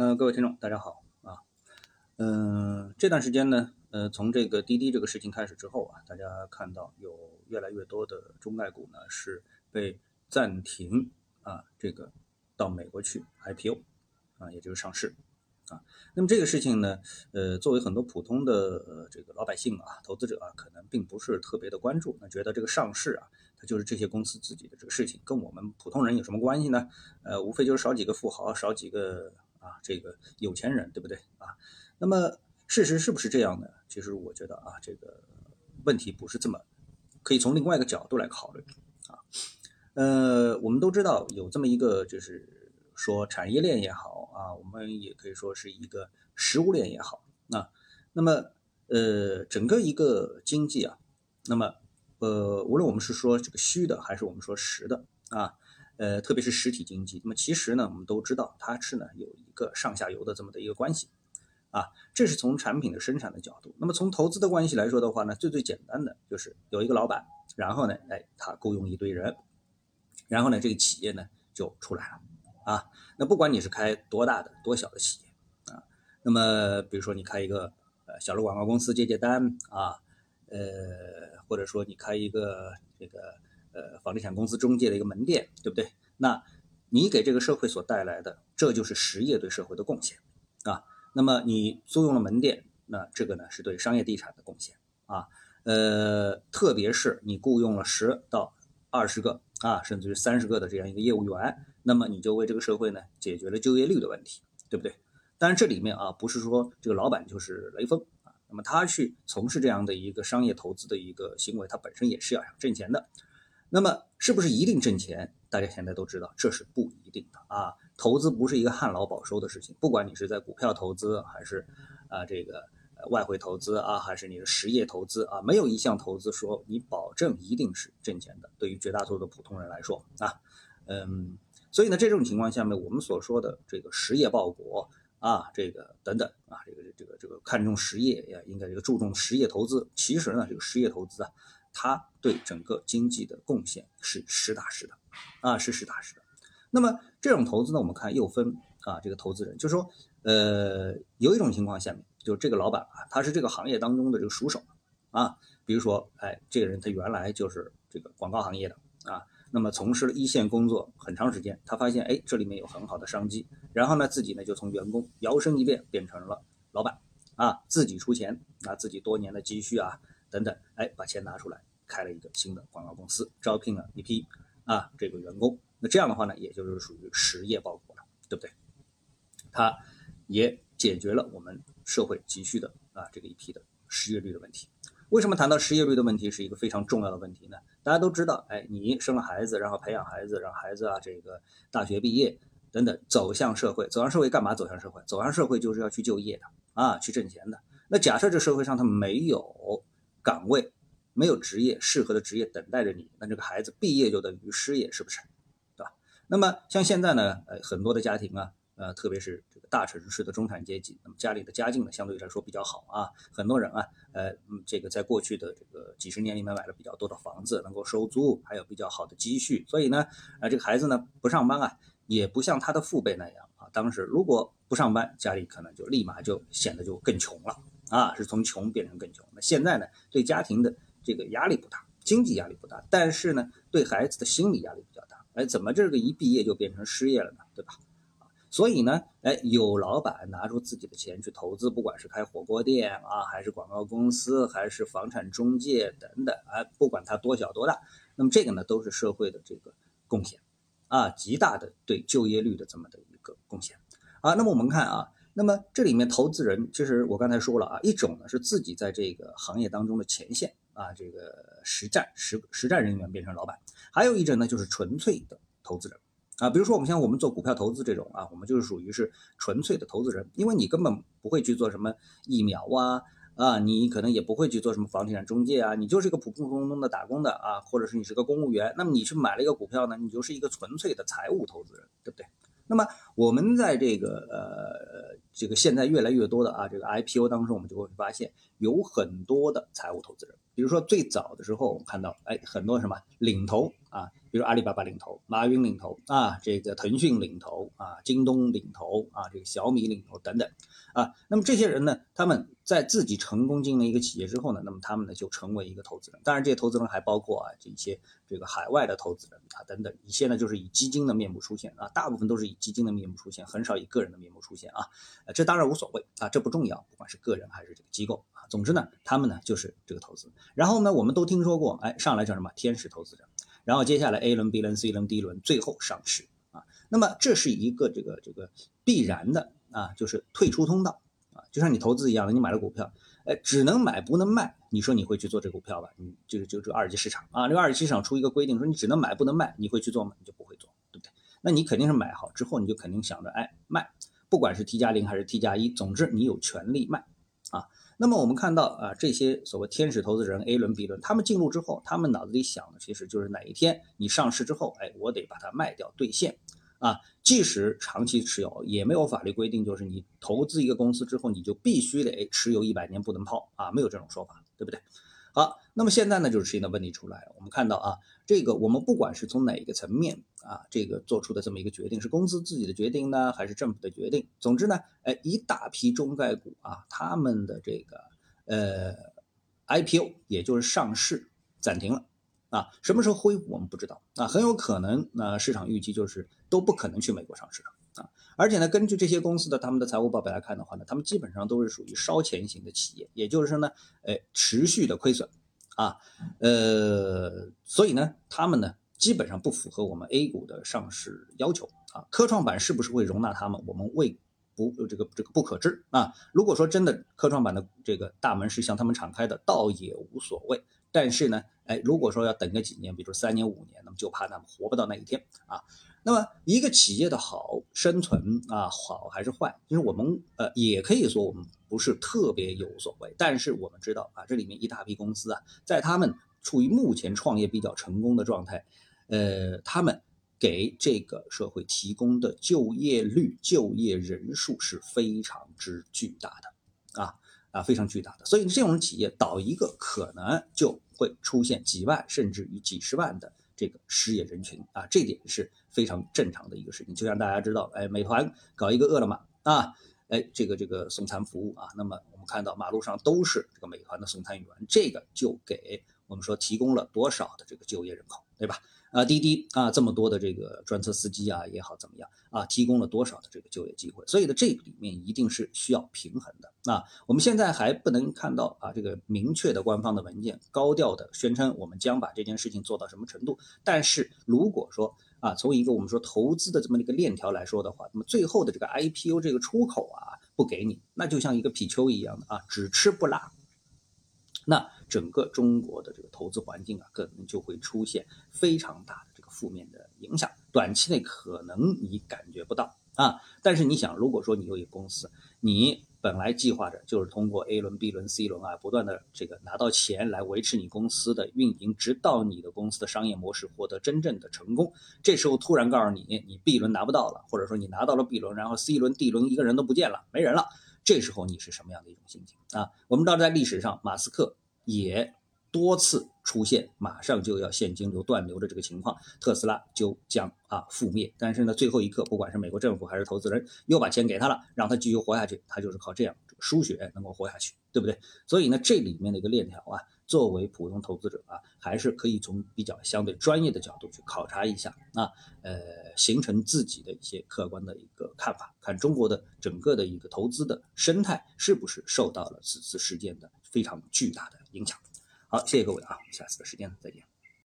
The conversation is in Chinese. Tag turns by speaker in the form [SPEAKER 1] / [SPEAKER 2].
[SPEAKER 1] 呃，各位听众，大家好啊。嗯，这段时间呢，呃，从这个滴滴这个事情开始之后啊，大家看到有越来越多的中概股呢是被暂停啊，这个到美国去 IPO 啊，也就是上市啊。那么这个事情呢，呃，作为很多普通的这个老百姓啊、投资者啊，可能并不是特别的关注，那觉得这个上市啊，它就是这些公司自己的这个事情，跟我们普通人有什么关系呢？呃，无非就是少几个富豪，少几个。啊，这个有钱人对不对啊？那么事实是不是这样的？其实我觉得啊，这个问题不是这么，可以从另外一个角度来考虑啊。呃，我们都知道有这么一个，就是说产业链也好啊，我们也可以说是一个食物链也好啊。那么呃，整个一个经济啊，那么呃，无论我们是说这个虚的，还是我们说实的啊。呃，特别是实体经济，那么其实呢，我们都知道它是呢有一个上下游的这么的一个关系，啊，这是从产品的生产的角度。那么从投资的关系来说的话呢，最最简单的就是有一个老板，然后呢，哎，他雇佣一堆人，然后呢，这个企业呢就出来了，啊，那不管你是开多大的多小的企业，啊，那么比如说你开一个呃小的广告公司接接单啊，呃，或者说你开一个这个。呃，房地产公司中介的一个门店，对不对？那你给这个社会所带来的，这就是实业对社会的贡献啊。那么你租用了门店，那这个呢是对商业地产的贡献啊。呃，特别是你雇佣了十到二十个啊，甚至于三十个的这样一个业务员，那么你就为这个社会呢解决了就业率的问题，对不对？当然这里面啊，不是说这个老板就是雷锋啊，那么他去从事这样的一个商业投资的一个行为，他本身也是要想挣钱的。那么是不是一定挣钱？大家现在都知道，这是不一定的啊。投资不是一个旱涝保收的事情，不管你是在股票投资，还是啊这个外汇投资啊，还是你的实业投资啊，没有一项投资说你保证一定是挣钱的。对于绝大多数的普通人来说啊，嗯，所以呢，这种情况下面，我们所说的这个实业报国啊，这个等等啊，这个这个这个看重实业呀，应该这个注重实业投资，其实呢，这个实业投资啊。它对整个经济的贡献是实打实的，啊，是实打实的。那么这种投资呢，我们看又分啊，这个投资人，就是说，呃，有一种情况下面，就是这个老板啊，他是这个行业当中的这个熟手啊，比如说，哎，这个人他原来就是这个广告行业的啊，那么从事了一线工作很长时间，他发现，哎，这里面有很好的商机，然后呢，自己呢就从员工摇身一变变成了老板啊，自己出钱，拿自己多年的积蓄啊。等等，哎，把钱拿出来，开了一个新的广告公司，招聘了一批啊这个员工。那这样的话呢，也就是属于实业报国了，对不对？它也解决了我们社会急需的啊这个一批的失业率的问题。为什么谈到失业率的问题是一个非常重要的问题呢？大家都知道，哎，你生了孩子，然后培养孩子，让孩子啊这个大学毕业等等，走向社会，走向社会干嘛？走向社会，走向社会就是要去就业的啊，去挣钱的。那假设这社会上他没有。岗位没有职业适合的职业等待着你，那这个孩子毕业就等于失业，是不是？对吧？那么像现在呢，呃，很多的家庭啊，呃，特别是这个大城市的中产阶级，那么家里的家境呢，相对来说比较好啊，很多人啊，呃，这个在过去的这个几十年里面买了比较多的房子，能够收租，还有比较好的积蓄，所以呢，啊，这个孩子呢不上班啊，也不像他的父辈那样啊，当时如果不上班，家里可能就立马就显得就更穷了。啊，是从穷变成更穷。那现在呢，对家庭的这个压力不大，经济压力不大，但是呢，对孩子的心理压力比较大。哎，怎么这个一毕业就变成失业了呢？对吧？啊，所以呢，哎，有老板拿出自己的钱去投资，不管是开火锅店啊，还是广告公司，还是房产中介等等，哎，不管它多小多大，那么这个呢，都是社会的这个贡献，啊，极大的对就业率的这么的一个贡献。啊，那么我们看啊。那么这里面投资人，就是我刚才说了啊，一种呢是自己在这个行业当中的前线啊，这个实战实实战人员变成老板；还有一种呢就是纯粹的投资人啊，比如说我们像我们做股票投资这种啊，我们就是属于是纯粹的投资人，因为你根本不会去做什么疫苗啊啊，你可能也不会去做什么房地产中介啊，你就是一个普普通通的打工的啊，或者是你是个公务员，那么你去买了一个股票呢，你就是一个纯粹的财务投资人，对不对？那么我们在这个呃这个现在越来越多的啊这个 IPO 当中，我们就会发现有很多的财务投资人，比如说最早的时候，我们看到，哎，很多什么领头啊，比如阿里巴巴领头，马云领头啊，这个腾讯领头啊，京东领头啊，这个小米领头等等啊。那么这些人呢，他们在自己成功经营一个企业之后呢，那么他们呢就成为一个投资人。当然，这些投资人还包括啊这些这个海外的投资人啊等等，一些呢就是以基金的面目出现啊，大部分都是以基金的面目出现，很少以个人的面目出现啊。这当然无所谓啊，这不重要，不管是个人还是这个机构。总之呢，他们呢就是这个投资。然后呢，我们都听说过，哎，上来叫什么天使投资者，然后接下来 A 轮、B 轮、C 轮、D 轮，最后上市啊。那么这是一个这个这个必然的啊，就是退出通道啊，就像你投资一样的，你买了股票，哎，只能买不能卖，你说你会去做这股票吧？你就是就这二级市场啊，这个二级市场出一个规定说你只能买不能卖，你会去做吗？你就不会做，对不对？那你肯定是买好之后，你就肯定想着哎卖，不管是 T 加零还是 T 加一，总之你有权利卖。那么我们看到啊，这些所谓天使投资人 A 轮、B 轮，他们进入之后，他们脑子里想的其实就是哪一天你上市之后，哎，我得把它卖掉兑现，啊，即使长期持有，也没有法律规定，就是你投资一个公司之后，你就必须得持有一百年不能抛啊，没有这种说法，对不对？好，那么现在呢，就是出现的问题出来了，我们看到啊，这个我们不管是从哪一个层面。啊，这个做出的这么一个决定是公司自己的决定呢，还是政府的决定？总之呢，哎，一大批中概股啊，他们的这个呃 IPO，也就是上市暂停了啊，什么时候恢复我们不知道啊，很有可能那市场预期就是都不可能去美国上市了啊，而且呢，根据这些公司的他们的财务报表来看的话呢，他们基本上都是属于烧钱型的企业，也就是说呢，哎，持续的亏损啊，呃，所以呢，他们呢。基本上不符合我们 A 股的上市要求啊，科创板是不是会容纳他们？我们未不这个这个不可知啊。如果说真的科创板的这个大门是向他们敞开的，倒也无所谓。但是呢，哎，如果说要等个几年，比如三年五年，那么就怕他们活不到那一天啊。那么一个企业的好生存啊，好还是坏，就是我们呃也可以说我们不是特别有所谓。但是我们知道啊，这里面一大批公司啊，在他们处于目前创业比较成功的状态。呃，他们给这个社会提供的就业率、就业人数是非常之巨大的，啊啊，非常巨大的。所以这种企业倒一个，可能就会出现几万甚至于几十万的这个失业人群啊，这点是非常正常的一个事情。就像大家知道，哎，美团搞一个饿了么啊，哎，这个这个送餐服务啊，那么我们看到马路上都是这个美团的送餐员，这个就给我们说提供了多少的这个就业人口，对吧？啊，滴滴啊，这么多的这个专车司机啊也好，怎么样啊，提供了多少的这个就业机会？所以呢，这里面一定是需要平衡的。啊，我们现在还不能看到啊这个明确的官方的文件，高调的宣称我们将把这件事情做到什么程度。但是如果说啊，从一个我们说投资的这么一个链条来说的话，那么最后的这个 IPO 这个出口啊不给你，那就像一个皮丘一样的啊，只吃不拉。那整个中国的这个投资环境啊，可能就会出现非常大的这个负面的影响。短期内可能你感觉不到啊，但是你想，如果说你有一个公司，你本来计划着就是通过 A 轮、B 轮、C 轮啊，不断的这个拿到钱来维持你公司的运营，直到你的公司的商业模式获得真正的成功。这时候突然告诉你，你 B 轮拿不到了，或者说你拿到了 B 轮，然后 C 轮、D 轮一个人都不见了，没人了。这时候你是什么样的一种心情啊？我们知道在历史上，马斯克。也多次出现马上就要现金流断流的这个情况，特斯拉就将啊覆灭。但是呢，最后一刻，不管是美国政府还是投资人，又把钱给他了，让他继续活下去。他就是靠这样输血能够活下去，对不对？所以呢，这里面的一个链条啊，作为普通投资者啊，还是可以从比较相对专业的角度去考察一下啊，呃，形成自己的一些客观的一个看法，看中国的整个的一个投资的生态是不是受到了此次事件的非常巨大的。影响，好，谢谢各位啊，下次的时间再见。